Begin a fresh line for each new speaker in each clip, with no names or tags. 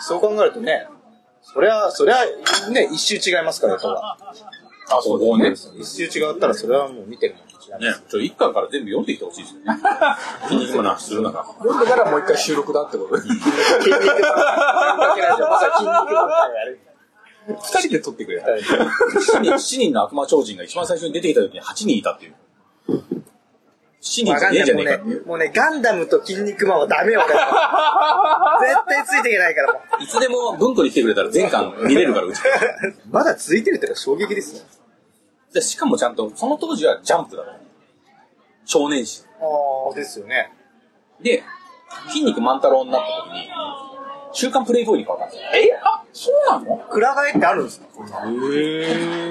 そう考えるとね、そりゃ、そりゃ、ね、一周違いますから、やっぱ。
あ、そう、こうね。
一周違ったら、それはもう見てるもん
ねちょ、一巻から全部読んできてほしいですよね。筋肉マンの話するなら。
読んでからもう一回収録だってことで。
筋肉。
二人で撮ってくれ。
7人 ,7 人の悪魔超人が一番最初に出てきた時に8人いたっていう。7人じゃねえじゃねえかっていう。
もうね、ガンダムと筋肉マンはダメよ、俺は 絶対ついていけないから。
いつでも文庫に来てくれたら全巻見れるから、うち。
まだついてるってのは衝撃ですね。
でしかもちゃんと、その当時はジャンプだから。少年誌。
ああ、ですよね。
で、筋肉万太郎になった時に、週刊プレイボーイに変わったんですよ。えあ、そうなの？
くら替えってあるんですか？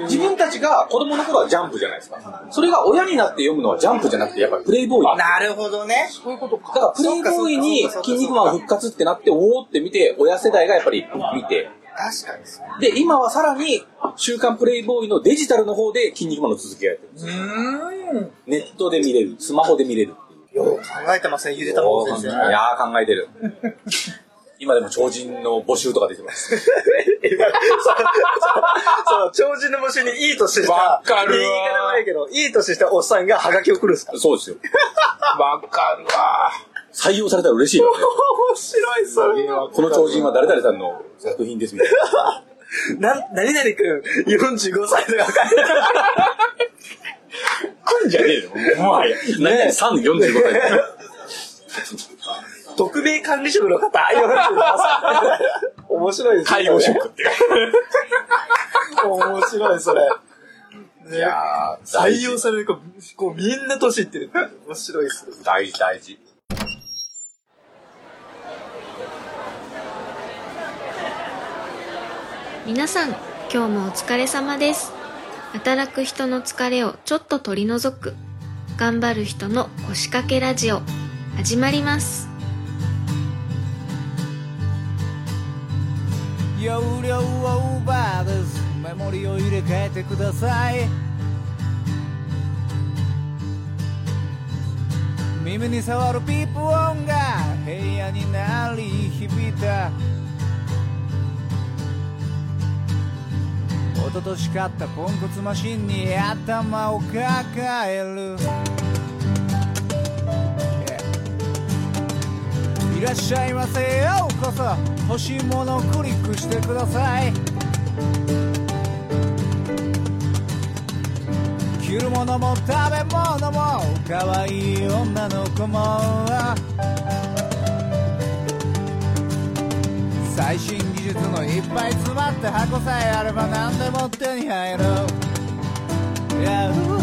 自分たちが子供の頃はジャンプじゃないですか。それが親になって読むのはジャンプじゃなくて、やっぱりプレイボーイ。だ
なるほどね。
そういうことか。
からプレイボーイに筋肉マン復活ってなって、おおって見て、親世代がやっぱり見て、
確かにそう。
で、今はさらに、週刊プレイボーイのデジタルの方で筋肉マンの続きがやってるんですよ。
うん。
ネットで見れる、スマホで見れるっていう。
よう考えてません、ゆでたもん先生。
いやー考えてる。今でも超人の募集とか出てます。
今そう、そう、超人の募集にいい年した、
わかるわ
言い方悪いけど、いい年したおっさんがハガキを送るんですか？
そうですよ。
わかるわ。
採用されたら嬉しいよね。
面白い、それ。
この超人は誰々さんの作品ですみたいな。
な、何々くん、45歳とか書いて
来んじゃねえよ。もはや。何々さんの45歳。
特命管理職の方、45歳。面白いですね。
介護職っていう。
面白い、それ。
いやー、
採用される子、こう、みんな年いってる。面白いですね。
大事大事。
皆さん今日もお疲れ様です働く人の疲れをちょっと取り除く頑張る人の腰掛けラジオ始まります
容量オーバーですメモリを入れ替えてください。耳に触るピープ音が部屋に鳴り響いた。一昨年買ったポンコツマシンに頭を抱える。いらっしゃいませようこそ。欲しいものをクリックしてください。着るものも食べ物も可愛い女の子も最新技術のいっぱい詰まった箱さえあれば何でも手に入る。Yeah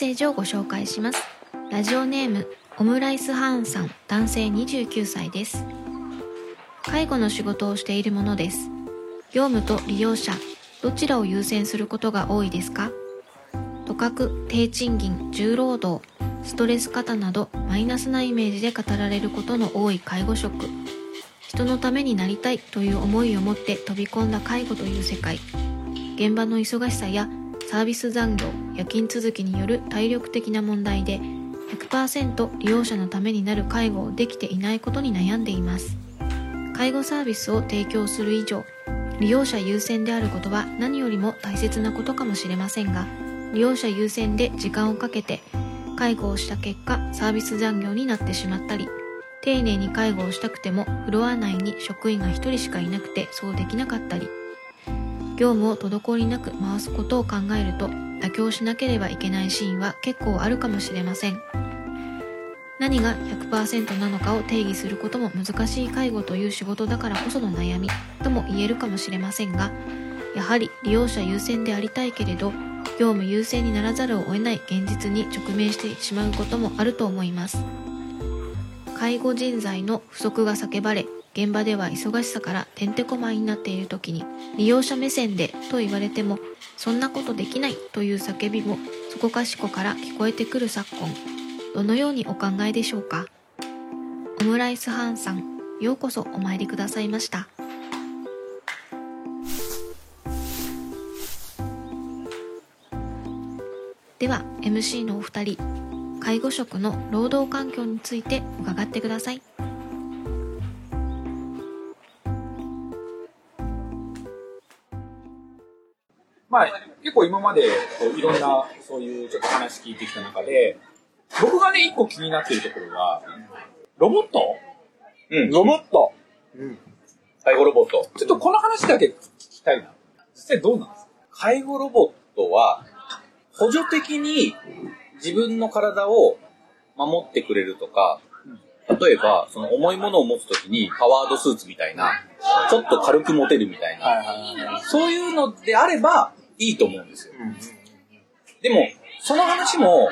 セージをご紹介します。ラジオネームオムライスハーンさん男性29歳です。介護の仕事をしているものです。業務と利用者どちらを優先することが多いですか？とかく低賃金重労働ストレス過多などマイナスなイメージで語られることの多い介護職。人のためになりたいという思いを持って飛び込んだ介護という世界。現場の忙しさやサービス残業夜勤続きによる体力的な問題で100%利用者のためになる介護をできていないことに悩んでいます。介護サービスを提供する以上利用者優先であることは何よりも大切なことかもしれませんが利用者優先で時間をかけて介護をした結果サービス残業になってしまったり丁寧に介護をしたくてもフロア内に職員が1人しかいなくてそうできなかったり業務を滞りなく回すことを考えると妥協しなければいけないシーンは結構あるかもしれません。何が100%なのかを定義することも難しい介護という仕事だからこその悩みとも言えるかもしれませんがやはり利用者優先でありたいけれど業務優先にならざるを得ない現実に直面してしまうこともあると思います。介護人材の不足が叫ばれ現場では忙しさからてんてこまいになっている時に利用者目線でと言われてもそんなことできないという叫びもそこかしこから聞こえてくる昨今。どのようにお考えでしょうか？オムライスハンさんようこそお参りくださいました。では MC のお二人介護職の労働環境について伺ってください。
まあ、結構今までこういろんなそういうちょっと話聞いてきた中で、僕がね、一個気になってるところは、ロボット
うん。
ロボット。
介護ロボット。
ちょっとこの話だけ聞きたいな。実際どうなんですか？
介護ロボットは、補助的に自分の体を守ってくれるとか、例えば、その重いものを持つときにパワードスーツみたいな、ちょっと軽く持てるみたいな、そういうのであればいいと思うんですよ。でも、その話も、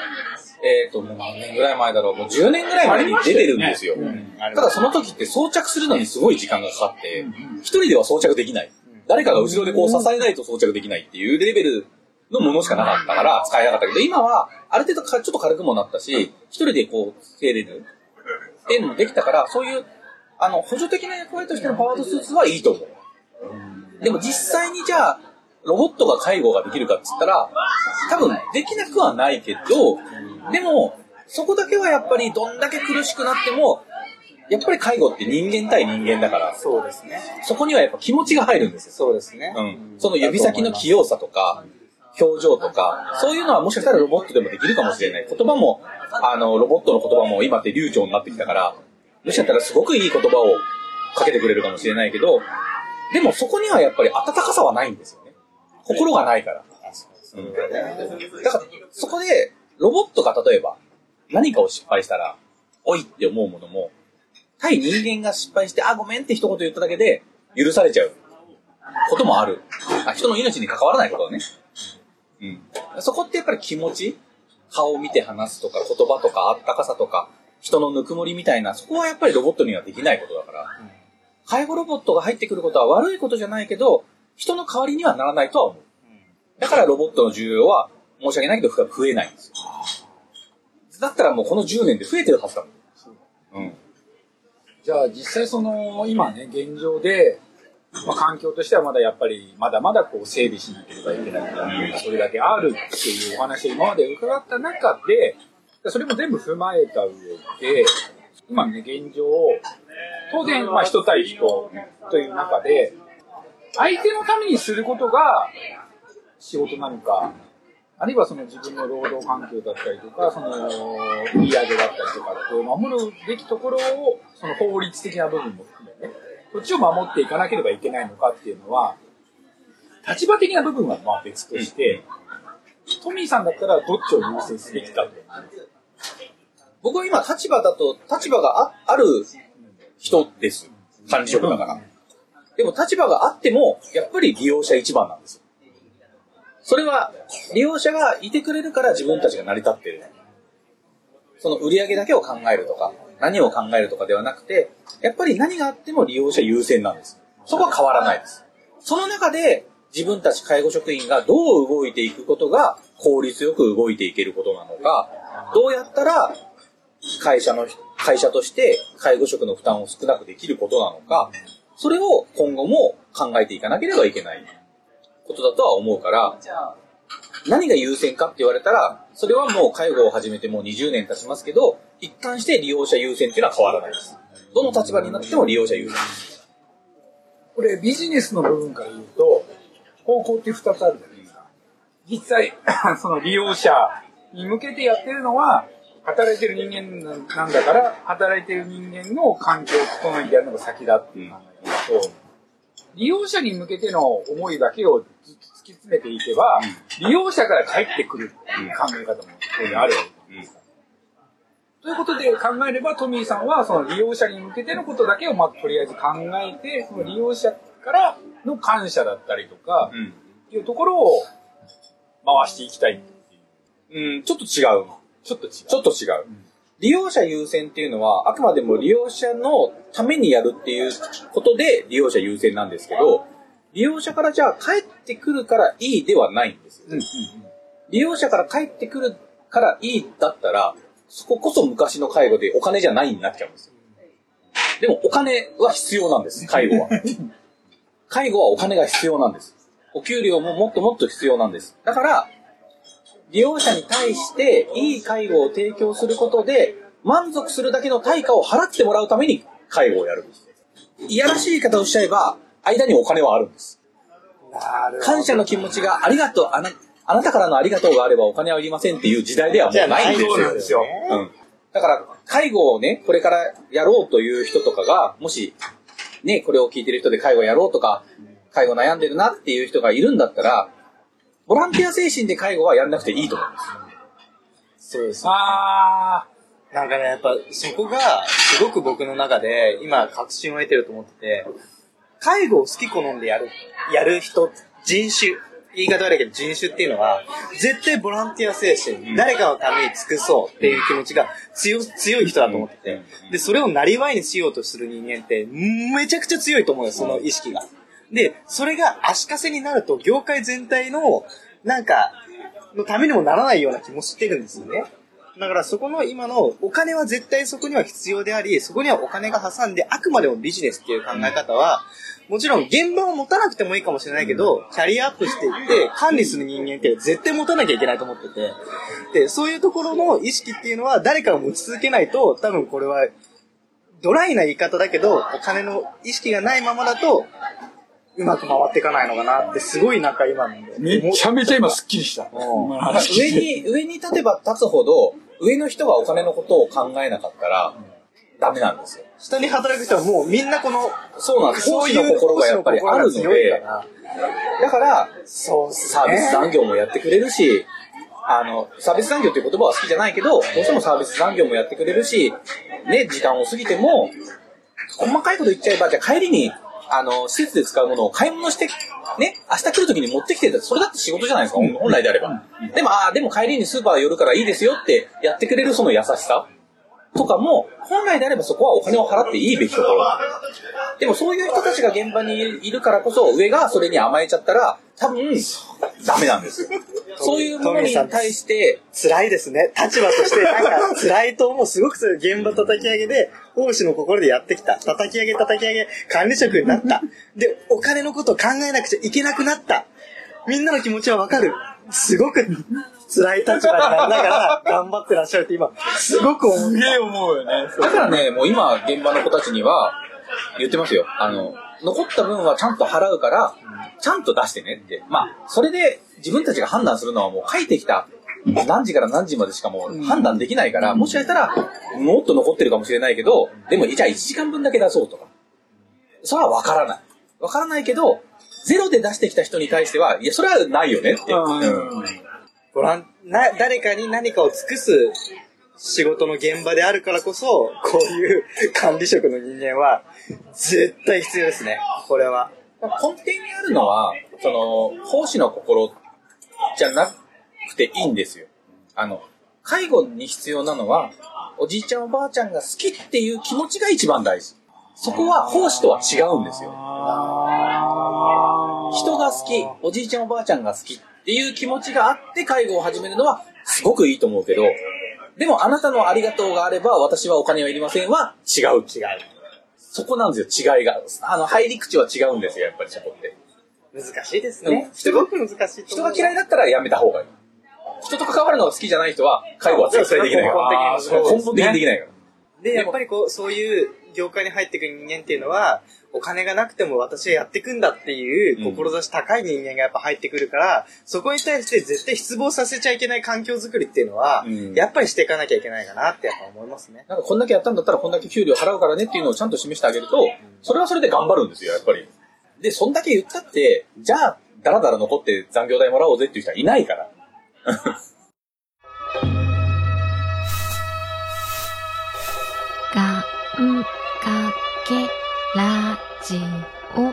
えっ、と、もう何年ぐらい前だろう、もう10年ぐらい前に出てるんですよ。ただその時って装着するのにすごい時間がかかって、一人では装着できない。誰かが後ろでこう支えないと装着できないっていうレベルのものしかなかったから使えなかったけど、今はある程度かちょっと軽くもなったし、一人でこうつけれるっていうのもできたから、そういう、あの、補助的な役割としてのパワードスーツはいいと思う。でも実際にじゃあ、ロボットが介護ができるかっつったら、多分できなくはないけど、でも、そこだけはやっぱりどんだけ苦しくなっても、やっぱり介護って人間対人間だから、
そうですね。
そこにはやっぱ気持ちが入るんですよ。
そうですね。
うん。その指先の器用さとか、表情とか、そういうのはもしかしたらロボットでもできるかもしれない。言葉も、あの、ロボットの言葉も今って流暢になってきたから、もしかしたらすごくいい言葉をかけてくれるかもしれないけど、でもそこにはやっぱり温かさはないんですよね。心がないから。うん。だから、そこで、ロボットが例えば、何かを失敗したら、おいって思うものも、対人間が失敗して、あ、ごめんって一言言っただけで、許されちゃうこともある。あ人の命に関わらないことはね。うん。そこってやっぱり気持ち顔を見て話すとか、言葉とか、あったかさとか、人のぬくもりみたいな、そこはやっぱりロボットにはできないことだから。介護ロボットが入ってくることは悪いことじゃないけど、人の代わりにはならないとは思う。だからロボットの需要は、申し訳ないけど増えないんですよ。だったらもうこの10年で増えてるはずだもん。うん。
じゃあ実際その、今ね、現状で、まあ、環境としてはまだやっぱり、まだまだこう整備しなければいけないそれだけあるっていうお話を今まで伺った中で、それも全部踏まえた上で、今ね、現状、当然、まあ人対人という中で、相手のためにすることが仕事なのか、あるいはその自分の労働環境だったりとか、その売り上げだったりとかって守るべきところを、その法律的な部分も含めね、そっちを守っていかなければいけないのかっていうのは、立場的な部分はまあ別として、トミーさんだったらどっちを優先すべきかと。
僕は今立場だと、立場があある人です。管理職だから。でも立場があっても、やっぱり利用者一番なんですよ。それは、利用者がいてくれるから自分たちが成り立ってる。その売り上げだけを考えるとか、何を考えるとかではなくて、やっぱり何があっても利用者優先なんです。そこは変わらないです。その中で、自分たち介護職員がどう動いていくことが効率よく動いていけることなのか、どうやったら会社の、会社として介護職の負担を少なくできることなのか、それを今後も考えていかなければいけないことだとは思うから、何が優先かって言われたら、それはもう介護を始めてもう20年経ちますけど、一貫して利用者優先っていうのは変わらないです。どの立場になっても利用者優先。
これビジネスの部分から言うと、方向って2つあるじゃないですか。実際、その利用者に向けてやってるのは、働いてる人間なんだから、働いてる人間の環境を整えてやるのが先だっていう考え方と、利用者に向けての思いだけをずっと突きき詰めていけば、利用者から返ってくるっていう考え方も当然あるわけですから。ということで考えれば、トミーさんはその利用者に向けてのことだけをまあとりあえず考えて、その利用者からの感謝だったりとか、
うん。
っていうところを回していきたいっていう。
うん、ちょっと違う。
ちょっと違う。
ちょっと違う。利用者優先っていうのは、あくまでも利用者のためにやるっていうことで利用者優先なんですけど、利用者からじゃあ帰ってくるからいいではないんですよ。
うんうん
利用者から帰ってくるからいいだったら、そここそ昔の介護でお金じゃないになっちゃうんですよ。でもお金は必要なんです、介護は。介護はお金が必要なんです。お給料ももっともっと必要なんです。だから、利用者に対していい介護を提供することで、満足するだけの対価を払ってもらうために介護をやるんです。いやらしい言い方をしちゃえば、間にお金はあるんです。感謝の気持ちがありがとう、あなあなたからのありがとうがあればお金はいりませんっていう時代ではもうないんですよ。
そうなんですよ。
うん。だから、介護をね、これからやろうという人とかが、もし、ね、これを聞いてる人で介護やろうとか、介護悩んでるなっていう人がいるんだったら、ボランティア精神で介護はやんなくていいと思います。
そうです。
あ
なんかね、やっぱそこがすごく僕の中で今確信を得てると思ってて、介護を好き好んでやる、やる人、人種、言い方悪いけど人種っていうのは、絶対ボランティア精神、誰かのために尽くそうっていう気持ちが強強い人だと思ってて、で、それをなりわいにしようとする人間って、めちゃくちゃ強いと思うよ、その意識が。で、それが足かせになると、業界全体の、なんか、のためにもならないような気もしてるんですよね。だからそこの今のお金は絶対そこには必要であり、そこにはお金が挟んであくまでもビジネスっていう考え方は、もちろん現場を持たなくてもいいかもしれないけど、キャリアアップしていって管理する人間って絶対持たなきゃいけないと思ってて、で、そういうところの意識っていうのは誰かが持ち続けないと、多分これはドライな言い方だけど、お金の意識がないままだと、うまく回っていかないのかなって、すごいなんか今
めちゃめちゃ今スッキリした。
上に、上に立てば立つほど、上の人がお金のことを考えなかったら、ダメなんですよ。
下に働く人はもうみんなこの、
そうなんです。
そういう
心がやっぱりあるので、だから、
そうっす
サービス残業もやってくれるし、あの、サービス残業っていう言葉は好きじゃないけど、どうしてもサービス残業もやってくれるし、ね、時間を過ぎても、細かいこと言っちゃえば、じゃあ帰りに、あの、施設で使うものを買い物して、ね、明日来る時に持ってきてたそれだって仕事じゃないですか、本来であれば。でも、ああ、でも帰りにスーパー寄るからいいですよってやってくれるその優しさとかも、本来であればそこはお金を払っていいべきところ。でもそういう人たちが現場にいるからこそ、上がそれに甘えちゃったら、多分、ダメなんですよ。そういうものに対して、
辛いですね。立場として、なんか辛いと思う。すごく辛い現場叩き上げで、奉仕の心でやってきた。叩き上げ叩き上げ、管理職になった。で、お金のことを考えなくちゃいけなくなった。みんなの気持ちはわかる。すごく辛い立場になりながら頑張ってらっしゃるって今、すごく思う。
すげえ思うよね。
だからね、もう今、現場の子たちには、言ってますよ。あの、残った分はちゃんと払うから、ちゃんと出してねって。まあ、それで自分たちが判断するのはもう書いてきた何時から何時までしかもう判断できないから、もしかしたら、もっと残ってるかもしれないけど、でも、じゃあ1時間分だけ出そうとか。それは分からない。分からないけど、ゼロで出してきた人に対しては、いや、それはないよねって。
うん
うん
ご覧、な、誰かに何かを尽くす仕事の現場であるからこそ、こういう管理職の人間は、絶対必要ですね。これは。
根底にあるのは、その、奉仕の心じゃなくていいんですよ。あの、介護に必要なのは、おじいちゃんおばあちゃんが好きっていう気持ちが一番大事。そこは奉仕とは違うんですよ。人が好き、おじいちゃんおばあちゃんが好きっていう気持ちがあって介護を始めるのはすごくいいと思うけど、でもあなたのありがとうがあれば私はお金はいりませんは違う違う。そこなんですよ、違いが。あの、入り口は違うんですよ、やっぱりそこって。
難しいです
うん
ね。すごく難しいと
人。が嫌いだったらやめた方がいい。人と関わるのが好きじゃない人は、介護は絶対できないから。
根本的に
根本的にできないから。
で、やっぱりこう、そういう業界に入ってくる人間っていうのは、お金がなくても私はやっていくんだっていう志高い人間がやっぱ入ってくるから、そこに対して絶対失望させちゃいけない環境づくりっていうのは、
うん
やっぱりしていかなきゃいけないかなってやっぱ思いますね。
なんかこんだけやったんだったらこんだけ給料払うからねっていうのをちゃんと示してあげると、それはそれで頑張るんですよ、やっぱり。で、そんだけ言ったって、じゃあ、だらだら残って残業代もらおうぜっていう人はいないから。
がんかけラジオ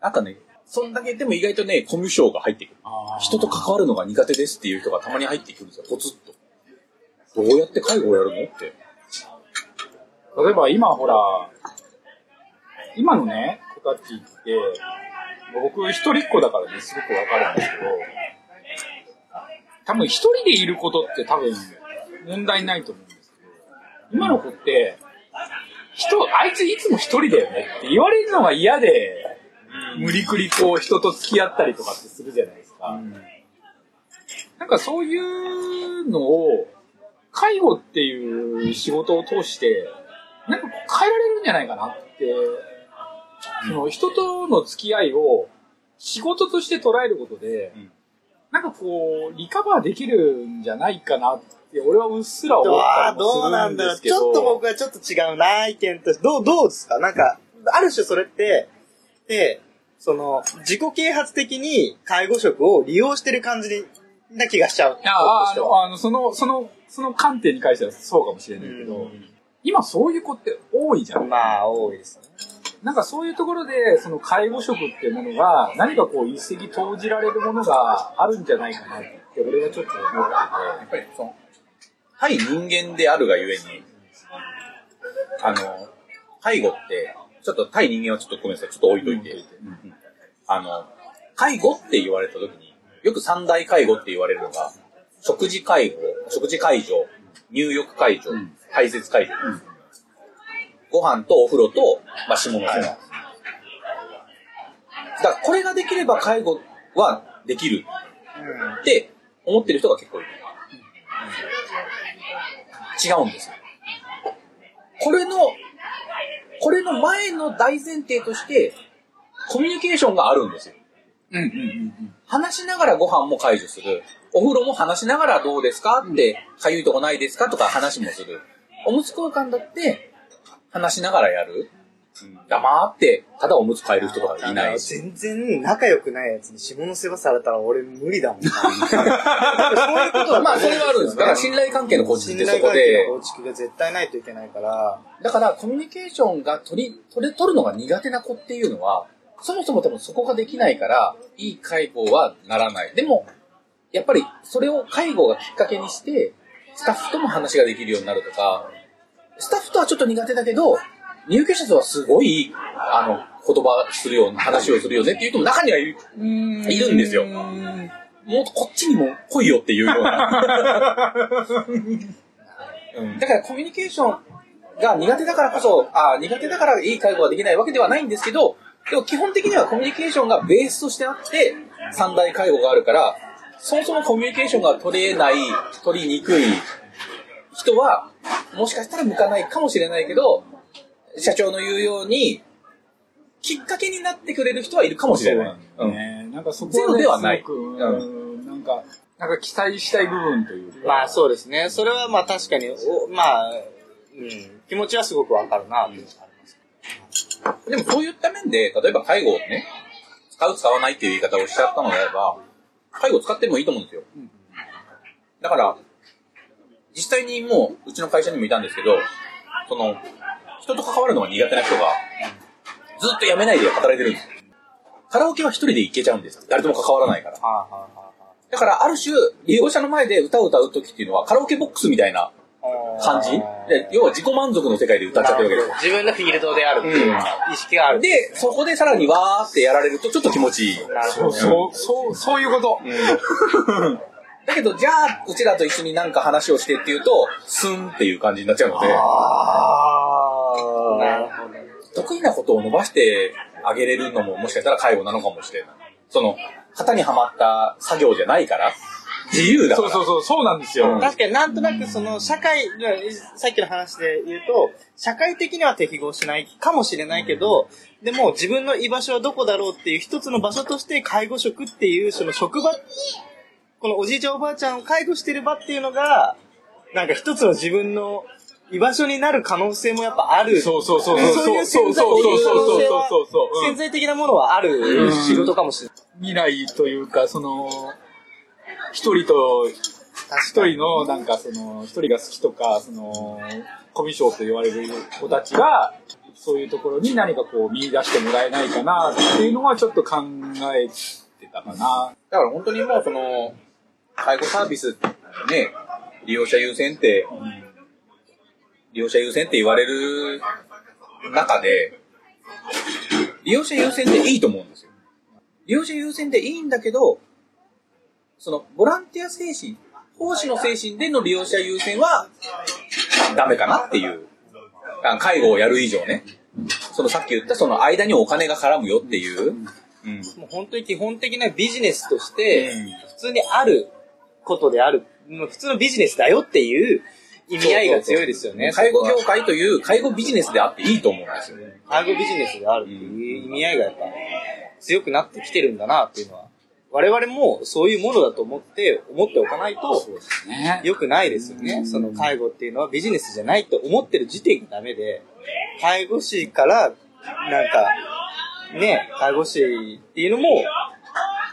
なんかね、そんだけでも意外とね、コミュ障が入ってくる。人と関わるのが苦手ですっていう人がたまに入ってくるんですよ、ポツッと。どうやって介護をやるのって。
例えば今ほら、今のね、子たちって、僕一人っ子だからね、すごくわかるんですけど、多分一人でいることって多分問題ないと思うんですけど、今の子って、人、あいついつも一人だよねって言われるのが嫌で、無理くりこう人と付き合ったりとかってするじゃないですか。なんかそういうのを、介護っていう仕事を通して、なんか変えられるんじゃないかなって、その人との付き合いを仕事として捉えることで、
うん
なんかこう、リカバーできるんじゃないかなって、俺はうっすら思ったりもす
どうな
る
んだろう。
んですけど。
ちょっと僕はちょっと違うな、意見として。どう、どうですかなんか、ある種それって、で、その、自己啓発的に介護職を利用してる感じな気がしちゃう。
ああの、あの、その、その、その観点に関してはそうかもしれないけど、今そういう子って多いじゃん。
まあ、多いですね。
なんかそういうところで、その介護職っていうものが、何かこう一石投じられるものがあるんじゃないかなって、俺はちょっと思って
やっぱりその、対人間であるがゆえに、あの、介護って、ちょっと対人間はちょっとごめんなさい、ちょっと置いといて、うん。あの、介護って言われた時に、よく三大介護って言われるのが、食事介護、食事介助、入浴介助、
ん。
排泄介助、ご飯とお風呂と、まあ、下の世話。だからこれができれば介護はできるって思ってる人が結構いる。違うんですよ。これの、これの前の大前提として、コミュニケーションがあるんですよ。
うんうんうんうん。
話しながらご飯も解除する。お風呂も話しながらどうですか？って、かゆいとこないですか？とか話もする。おむつ交換だって、話しながらやる？黙って、ただおむつ変える人とかいないし。
全然仲良くないやつに下の世話されたら俺無理だもんな。そういうことだ
まあ、それはあるんです。だから信頼関係の構築ってそこ
信頼関係
で
の、構築が絶対ないといけないから、
だからコミュニケーションが取り、取れ、取るのが苦手な子っていうのは、そもそも多分そこができないから、いい介護はならない。でも、やっぱりそれを介護がきっかけにして、スタッフとも話ができるようになるとか、スタッフとはちょっと苦手だけど、入居者とはすごい、あの、言葉するような話をするよねっていう人も中にはいるいるんですよ。もっとこっちにも来いよっていうような。うんだからコミュニケーションが苦手だからこそ、あ苦手だからいい介護ができないわけではないんですけど、でも基本的にはコミュニケーションがベースとしてあって、三大介護があるから、そもそもコミュニケーションが取れない、取りにくい人は、もしかしたら向かないかもしれないけど、社長の言うように、きっかけになってくれる人はいるかもしれない。
そうなん。なんかそこ
ゼロではない
すごくうんなんか、なんか期待したい部分というか。
まあそうですね。それはまあ確かに、おまあ、うん、気持ちはすごくわかるなっていうのがあります。
でもそういった面で、例えば介護をね、使う使わないっていう言い方をしちゃったのであれば、介護使ってもいいと思うんですよ。だから、実際にもう、うちの会社にもいたんですけど、その、人と関わるのが苦手な人が、ずっと辞めないで働いてるんですよ。カラオケは一人で行けちゃうんですよ。誰とも関わらないから。だから、ある種、利用者の前で歌を歌う時っていうのは、カラオケボックスみたいな感じで要は自己満足の世界で歌っちゃってるわけですよ。
自分がフィールドであるっていう意識がある。
で、そこでさらにわーってやられるとちょっと気持ちいい。
なるほど。
そう、そう、そう、そういうこと。
だけど、じゃあ、うちらと一緒になんか話をしてっていうと、スンっていう感じになっちゃうので、
ああ、なるほど。
得意なことを伸ばしてあげれるのももしかしたら介護なのかもしれない。その、型にはまった作業じゃないから、自由だから。
そうそうそう、そうなんですよ。
うん
確かになんとなくその社会、さっきの話で言うと、社会的には適合しないかもしれないけど、でも自分の居場所はどこだろうっていう一つの場所として介護職っていうその職場、このおじいちゃんおばあちゃんを介護してる場っていうのが、なんか一つの自分の居場所になる可能性もやっぱある。
そうそうそう
そう
そう
いう
そう
潜在的な可能性は
そうそうそう
潜在的なものはある仕事かもしれない。
未来というか、その、一人と、一人の、なんかその、一人が好きとか、その、コミュ障と言われる子たちが、そういうところに何かこう見出してもらえないかなっていうのはちょっと考えてたかな。
だから本当にもうその、介護サービスね、利用者優先って、利用者優先って言われる中で、利用者優先でいいと思うんですよ。利用者優先でいいんだけど、その、ボランティア精神、奉仕の精神での利用者優先は、ダメかなっていう。あ介護をやる以上ね。そのさっき言ったその間にお金が絡むよっていう。うん。
もう本当に基本的なビジネスとして、普通にあることである、もう普通のビジネスだよっていう意味合いが強いですよね。
介護業界という介護ビジネスであっていいと思うんですよ。
介護ビジネスであるっていう意味合いがやっぱ強くなってきてるんだなっていうのは、我々もそういうものだと思って、思っておかないと
ね。
良くないですよね。その介護っていうのはビジネスじゃないと思ってる時点がダメで、介護士から、なんか、ね、介護士っていうのも、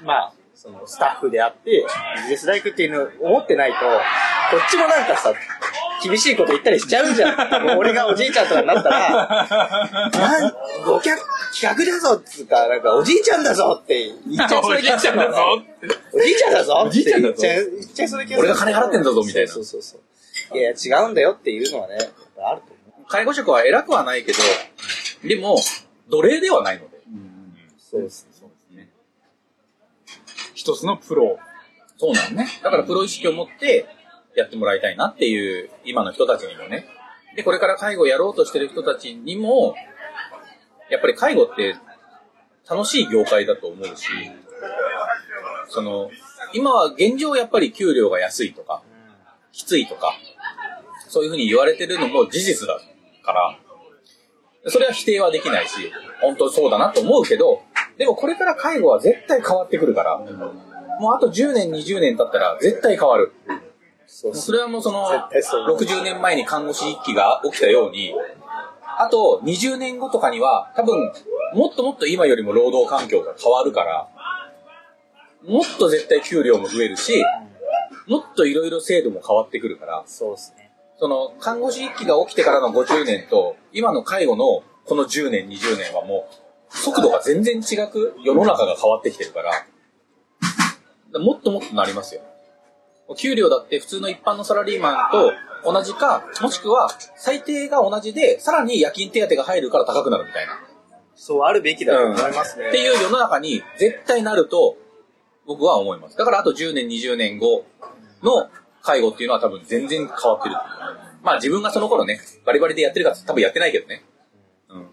まあ、そのスタッフであって、ビジネスライクっていうのを思ってないと、こっちもなんかさ、厳しいこと言ったりしちゃうじゃん。もう俺がおじいちゃんとかになったら、なんご客、企画だぞっつうか、なんかおじいちゃんだぞって言っちゃいそうな気がするおじいちゃんだぞ
おじいちゃんだぞ
って言っちゃいそうな気がする。
俺が金払ってんだぞみたいな
そうそうそう。いやいや、違うんだよっていうのはね、あると思う。
介護職は偉くはないけど、でも、奴隷ではないので。
そうです
そうですね。一つのプロ。
そうなのね。だからプロ意識を持ってやってもらいたいなっていう、今の人たちにもね。で、これから介護をやろうとしてる人たちにも、やっぱり介護って楽しい業界だと思うし、その、今は現状やっぱり給料が安いとか、きついとか、そういうふうに言われてるのも事実だから、それは否定はできないし、本当そうだなと思うけど、でもこれから介護は絶対変わってくるから、もうあと10年、20年経ったら絶対変わる。
そう
それはもうその、
絶対そう思う
60年前に看護師一揆が起きたように、あと20年後とかには多分、もっともっと今よりも労働環境が変わるから、もっと絶対給料も増えるし、もっといろいろ制度も変わってくるから、
そうですね。
その、看護師一揆が起きてからの50年と、今の介護のこの10年、20年はもう、速度が全然違く、世の中が変わってきてるから、もっともっとなりますよ。給料だって普通の一般のサラリーマンと同じか、もしくは最低が同じで、さらに夜勤手当が入るから高くなるみたいな。
そうあるべきだと思いますね。
っていう世の中に絶対なると、僕は思います。だからあと10年、20年後の介護っていうのは多分全然変わってる。まあ自分がその頃ね、バリバリでやってるか多分やってないけどね。うん。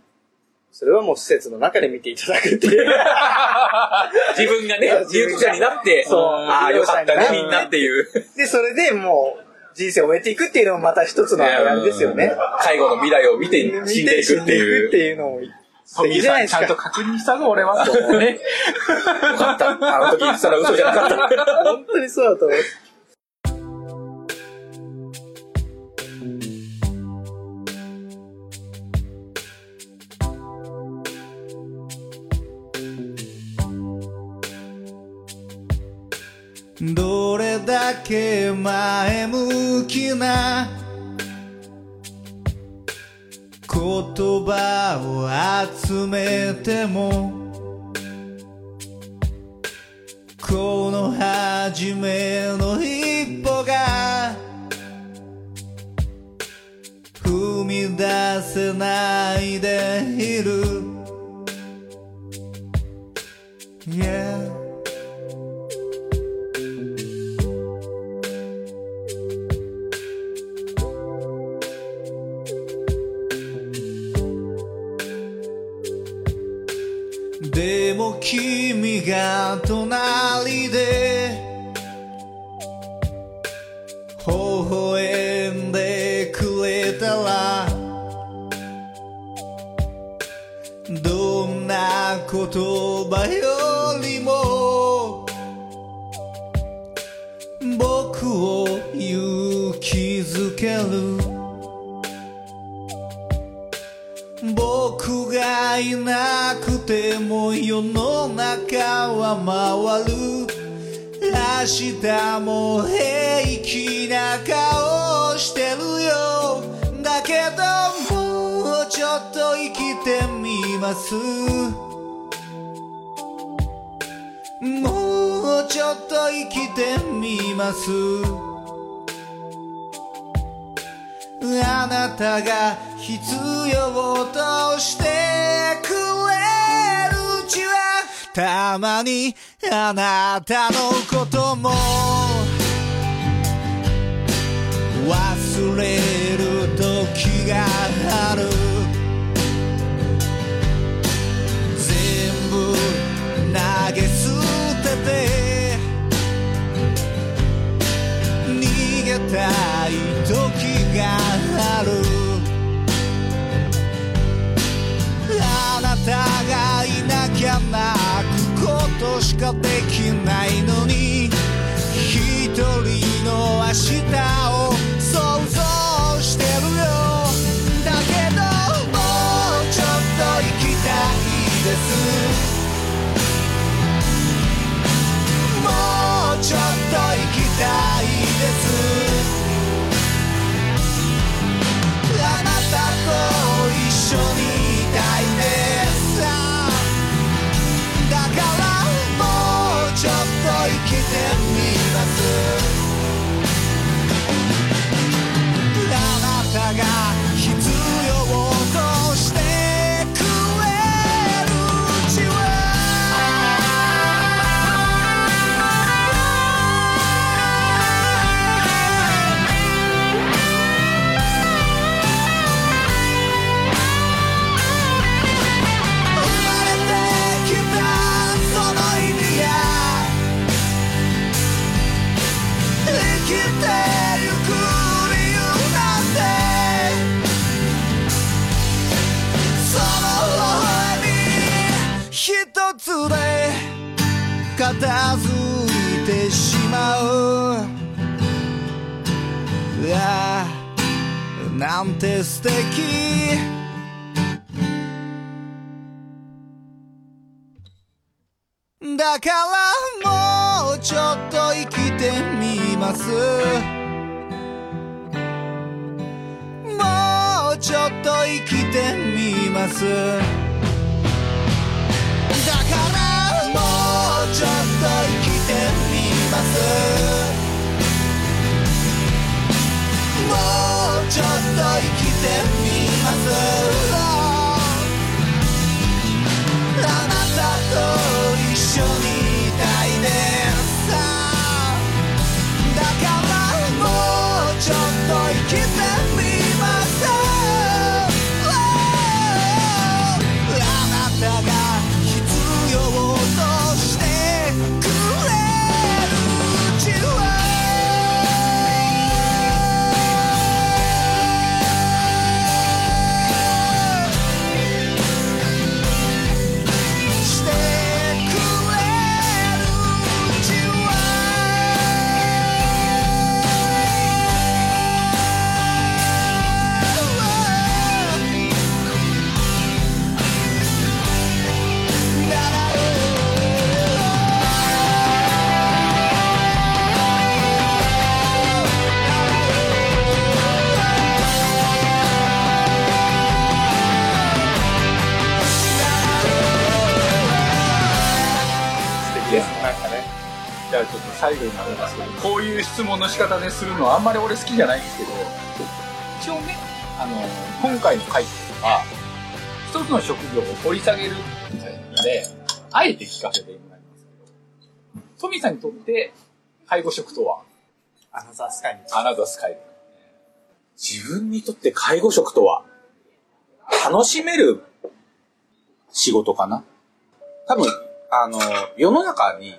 それはもう施設の中で見ていただくっていう。
自分がね、入居者になって、
そう
ああ、よかったね、みんなっていう。
で、それでもう、人生を終えていくっていうのもまた一つのあれですよね。
介護の未来を見て死んでいくっていう。
っていうのも素
トミー
敵じゃないですか。
ちゃんと確認したぞ、俺は。ね。
よかった。あの時言ってたら嘘じゃなかった。
本当にそうだと思います。
前向きな言葉を集めてもこの初めの一歩が踏み出せないでいる。君が隣す。もうちょっと生きてみます。あなたが必要としてくれるうちはたまにあなたのことも。忘れる時がある。たい時があるあなたがいなきゃ泣くことしかできないのに。一人の明日。ます。もうちょっと生きてみます。だからもうちょっと生きてみます。もうちょっと生きてみます。
最後になるんですけどこういう質問の仕方でするのはあんまり俺好きじゃないんですけど一応ねあの今回の回っていうのは一つの職業を掘り下げるみたいなのであえて聞かせてもらいますけどトミーさんにとって介護職とは？
アナザースカイ。に。
アナザースカイ。
自分にとって介護職とは、楽しめる仕事かな？多分、あの、世の中に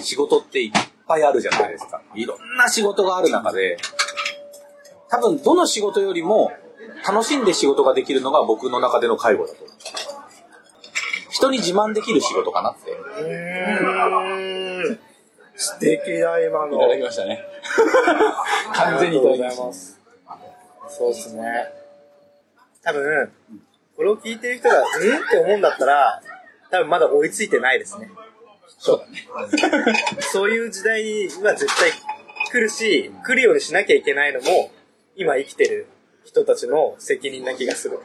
仕事っていっぱいあるじゃないですか。いろんな仕事がある中で、多分どの仕事よりも楽しんで仕事ができるのが僕の中での介護だと思う。人に自慢できる仕事かなって。
素敵だ、今の。
いただきましたね完全にいただきました
す。
そうですね。多分、ここれを聞いてる人が、うん？って思うんだったら、多分まだ追いついてないですね。
そうだね。
そういう時代は絶対来るし、来るようにしなきゃいけないのも、今生きてる人たちの責任な気がする。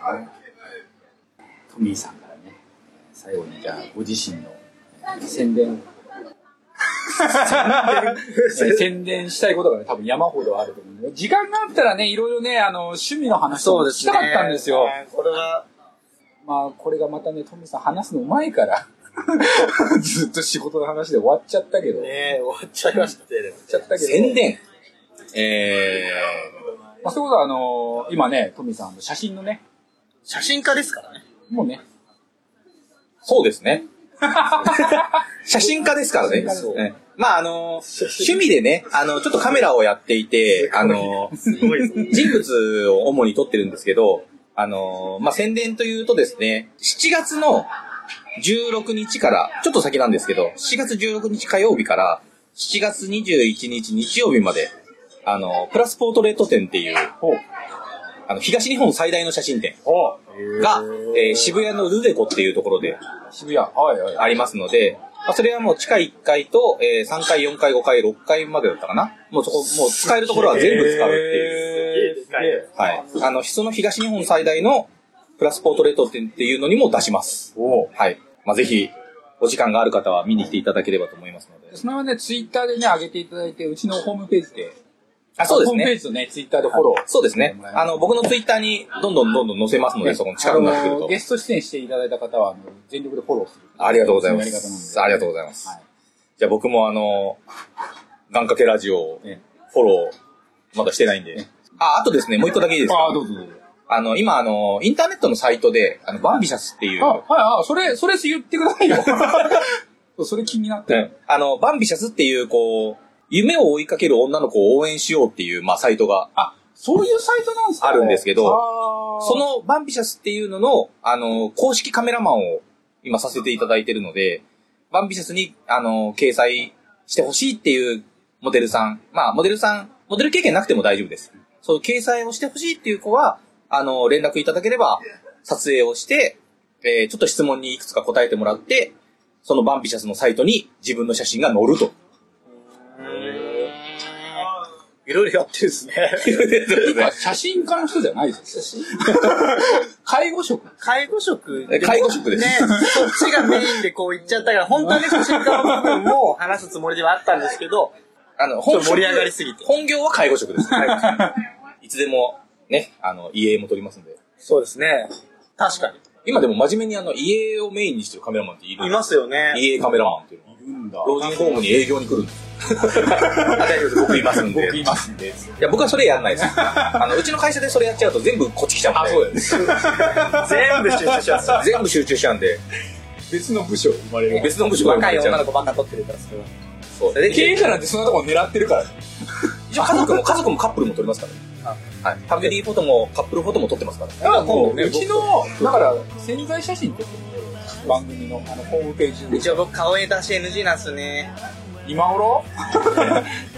トミーさんからね、最後にじゃあご自身のえー宣伝。宣伝したいことがね、多分山ほどあると思うんで、時間があったらね、いろいろね、あの、趣味の話を聞きたかったんですよ。
これは、
まあ、これがまたね、トミーさん話すのうまいから、ずっと仕事の話で終わっちゃったけど、終わ
ね、終わっちゃいましたね。
っちゃったけど、
宣伝。え
まあ、そういうことは、あの今ね、トミーさん、写真のね、
写真家ですからね。
もうね、
ー、そうですね。写真家ですからね。
そう
ねまあ、あの、趣味でね、あの、ちょっとカメラをやっていて、あの、
すごいですね。
人物を主に撮ってるんですけど、あの、まあ、宣伝というとですね、7月の16日から、ちょっと先なんですけど、7月16日火曜日から、7月21日日曜日まで、あの、プラスポートレート展っていう、あの、東日本最大の写真展
お
が、えー渋谷のルデコっていうところで
渋谷。
ありますので、まあ、それはもう地下1階と、えー3階、4階、5階、6階までだったかなもうそこ、もう使えるところは全部使うっていう。はい。あの、その東日本最大のプラスポートレート展っていうのにも出します。
お
はい。まあ、ぜひ、お時間がある方は見に来ていただければと思いますので。
そのままね、ツイッターでね、上げていただいて、うちのホームページで、
あ、そうです
ホームペー
ね。
ジとね、ツイッターでフォロー。
そうですね。あの、僕のツイッターにどんどんどんどん載せますので、そこの力になってくると
ゲ。スト出演していただいた方は、あの全力でフォローする。
ありがとうございます。
で
ありがとうございます。
はい
じゃあ僕もあの、願掛けラジオフォロー、まだしてないんで。あ、あとですね、もう一個だけいいですか？
ああ、どうぞどうぞ。
あの、今あの、インターネットのサイトで、あの、バンビシャスっていう、
あ、はい、あ、それ、それ言ってくださいよ。それ気になって
ねあの、バンビシャスっていう、こう、夢を追いかける女の子を応援しようっていう、まあ、サイトが、
あ、そういうサイトなんですか？
あるんですけどそのバンビシャスっていうのの、あの、公式カメラマンを今させていただいてるので、バンビシャスに、あの、掲載してほしいっていうモデルさん、まあ、モデルさん、モデル経験なくても大丈夫です。そう、掲載をしてほしいっていう子は、あの、連絡いただければ、撮影をして、えーちょっと質問にいくつか答えてもらって、そのバンビシャスのサイトに自分の写真が載ると。
いろいろやってるんですね。
あ写真家の人じゃないですよ。介護職。
介護職
え介護職です
ね、そっちがメインでこう言っちゃったから、本当はね、写真家の部分も話すつもりではあったんですけど、
あの、
ちょっと盛り上がりすぎて
本業は介護職です。いつでも、ね、あの、家も撮りますんで。
そうですね。確か
今でも真面目にあの、家をメインにしてるカメラマンっている
に。いますよね。
家カメラマンっていうの。
いるんだ。
老人ホームに営業に来るんですよ。あ大丈夫です。僕いますんで。い
僕いますんで。
や、僕はそれやんないです。あの、うちの会社でそれやっちゃうと全部こっち来ちゃうんで。
あ、そうです。
全部集中します。
全部集中しちゃうんで、
別の部署生まれる。
別の部署が生ま
若い
れちゃう
女の子ばっか撮ってるから、それは。
そう。
経営者なんてそんなとこ狙ってるからね。
一応家族も、家族もカップルも撮りますからね。はい。ファミリーフォトも、カップルフォトも撮ってますから。
だからもう、
ね
うちの、だから、潜在写真撮ってる番組のあのホームページで。
一応僕顔絵出し NG なんすね。
今頃？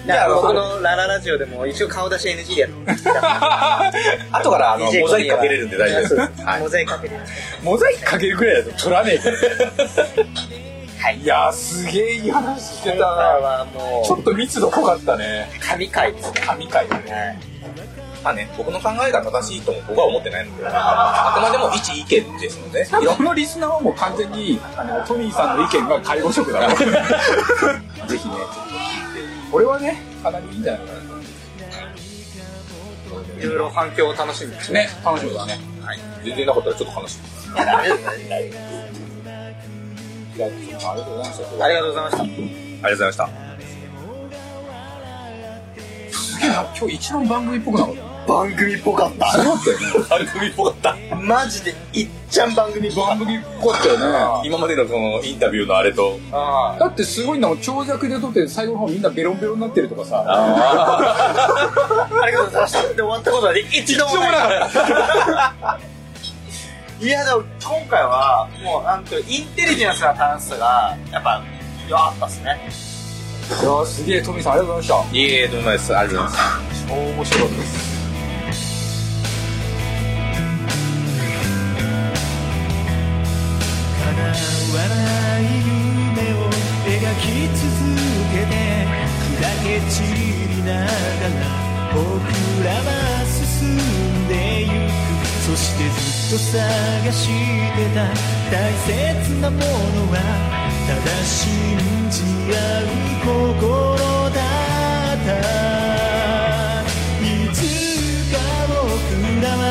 だから僕のラララジオでも一応顔出し NG でやって
後からあの、モザイクかけれるんで大丈夫です。はい。
モザイクかける。
モザイクかけるぐらいだと撮らねえから。
はい。
いやー、すげえいい話してた。
はも
ちょっと密度濃かったね。
う、神回ですね。
神回だね。
まあね、僕の考えが正しいとも僕は思ってないので、あくまでも一意見ですので、いろん
このリスナーはもう完全に、あの、トミーさんの意見が介護職だから。ぜひね、これはね、かなりいいんじゃないかなと。
いろいろ反響を楽しみにして。
ね、楽しみだね。
全然なかったらちょっと悲しい。
ありがとうございました。
ありがとうございました。
ありがとうございました。
すげえな、今日一番番組っぽくなかった。
番組っぽかった。
そうだったよね。
番組っぽかった。
マジで、いっちゃん番組っぽかっ
番組っぽかったよね。
今までのそのインタビューのあれと、
だってすごいんだもん、長尺で撮って最後の方みんなベロンベロンになってるとかさ。
あ りがとうございました。で終わったことは一度もない。いや、でも今回は、もうなんと、インテリジェンスな楽しさが、やっぱ、良かったっすね。
いやーすげえ、トミーさんありがとうございまし
いえいえ、どうもです。ありがとうございます。
面白かったです。
い夢を描き続けて砕け散りながら僕らは進んでゆく。そしてずっと探してた。大切なものはただ信じ合う心だった。いつか僕らは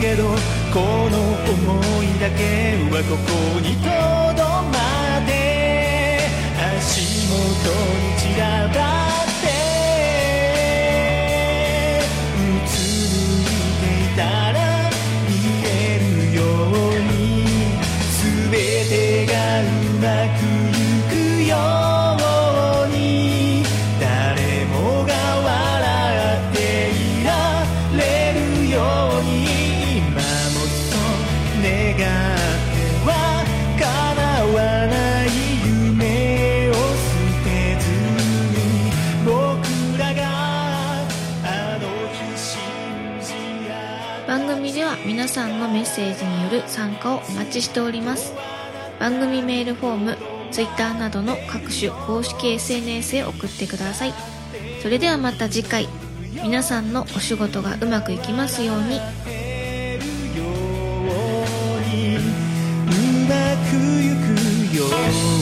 けどこの想いだけはここにとどまって足元に散らばって
参加をお待ちしております。番組メールフォーム Twitter などの各種公式 SNS へ送ってください。それではまた次回皆さんのお仕事がうまくいきます
ように。うまくゆくように。